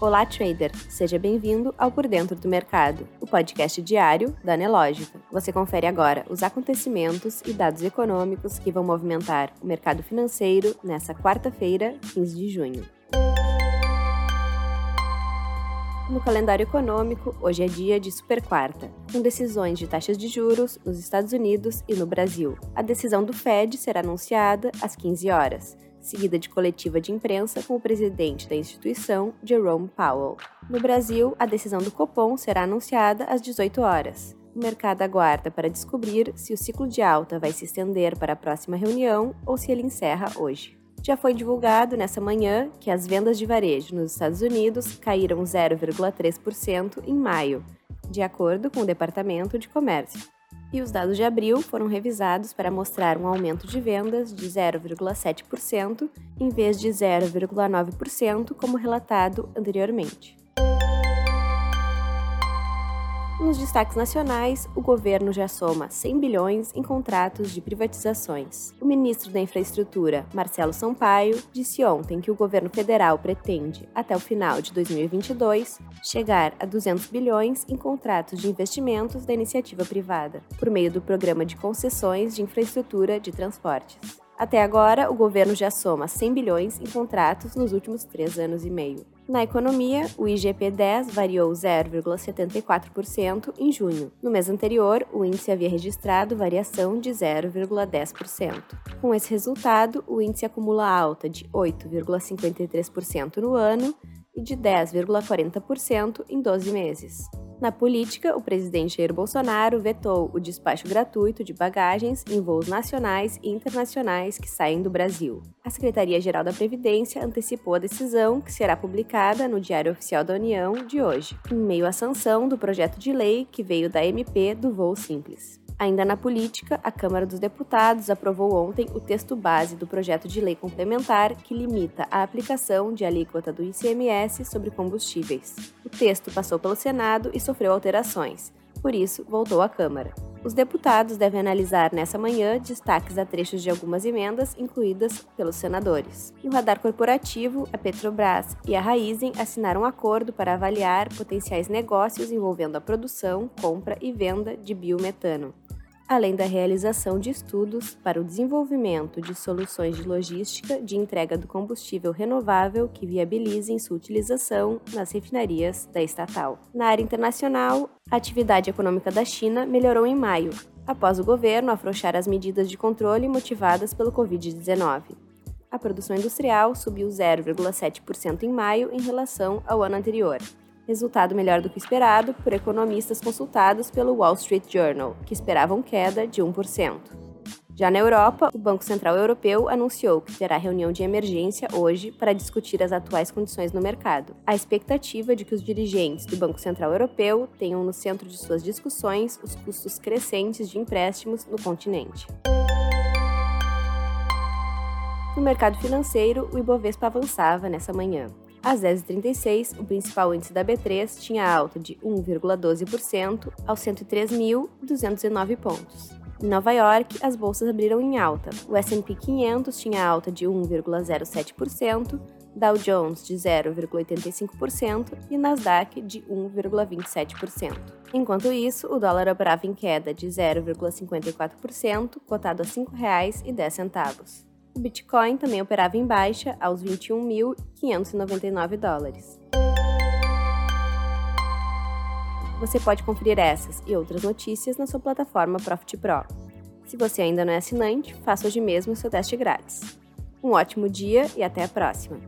Olá, trader! Seja bem-vindo ao Por Dentro do Mercado, o podcast diário da Nelógica. Você confere agora os acontecimentos e dados econômicos que vão movimentar o mercado financeiro nesta quarta-feira, 15 de junho. No calendário econômico, hoje é dia de super quarta, com decisões de taxas de juros nos Estados Unidos e no Brasil. A decisão do Fed será anunciada às 15 horas seguida de coletiva de imprensa com o presidente da instituição, Jerome Powell. No Brasil, a decisão do Copom será anunciada às 18 horas. O mercado aguarda para descobrir se o ciclo de alta vai se estender para a próxima reunião ou se ele encerra hoje. Já foi divulgado nessa manhã que as vendas de varejo nos Estados Unidos caíram 0,3% em maio, de acordo com o Departamento de Comércio e os dados de abril foram revisados para mostrar um aumento de vendas de 0,7% em vez de 0,9% como relatado anteriormente. Nos destaques nacionais, o governo já soma 100 bilhões em contratos de privatizações. O ministro da Infraestrutura, Marcelo Sampaio, disse ontem que o governo federal pretende, até o final de 2022, chegar a 200 bilhões em contratos de investimentos da iniciativa privada, por meio do Programa de Concessões de Infraestrutura de Transportes. Até agora, o governo já soma 100 bilhões em contratos nos últimos três anos e meio. Na economia, o IGP-10 variou 0,74% em junho. No mês anterior, o índice havia registrado variação de 0,10%. Com esse resultado, o índice acumula alta de 8,53% no ano e de 10,40% em 12 meses. Na política, o presidente Jair Bolsonaro vetou o despacho gratuito de bagagens em voos nacionais e internacionais que saem do Brasil. A Secretaria-Geral da Previdência antecipou a decisão, que será publicada no Diário Oficial da União de hoje, em meio à sanção do projeto de lei que veio da MP do voo simples. Ainda na política, a Câmara dos Deputados aprovou ontem o texto base do projeto de lei complementar que limita a aplicação de alíquota do ICMS sobre combustíveis. O texto passou pelo Senado e sofreu alterações, por isso voltou à Câmara. Os deputados devem analisar nessa manhã destaques a trechos de algumas emendas incluídas pelos senadores. No radar corporativo, a Petrobras e a Raizen assinaram um acordo para avaliar potenciais negócios envolvendo a produção, compra e venda de biometano além da realização de estudos para o desenvolvimento de soluções de logística de entrega do combustível renovável que viabilizem sua utilização nas refinarias da estatal. Na área internacional, a atividade econômica da China melhorou em maio, após o governo afrouxar as medidas de controle motivadas pelo Covid-19. A produção industrial subiu 0,7% em maio em relação ao ano anterior resultado melhor do que esperado por economistas consultados pelo Wall Street Journal, que esperavam queda de 1%. Já na Europa, o Banco Central Europeu anunciou que terá reunião de emergência hoje para discutir as atuais condições no mercado. A expectativa de que os dirigentes do Banco Central Europeu tenham no centro de suas discussões os custos crescentes de empréstimos no continente. No mercado financeiro, o Ibovespa avançava nessa manhã. Às 10h36, o principal índice da B3 tinha alta de 1,12% aos 103.209 pontos. Em Nova York, as bolsas abriram em alta. O S&P 500 tinha alta de 1,07%, Dow Jones de 0,85% e Nasdaq de 1,27%. Enquanto isso, o dólar operava em queda de 0,54%, cotado a R$ 5,10 o Bitcoin também operava em baixa aos 21.599 dólares. Você pode conferir essas e outras notícias na sua plataforma Profit Pro. Se você ainda não é assinante, faça hoje mesmo seu teste grátis. Um ótimo dia e até a próxima!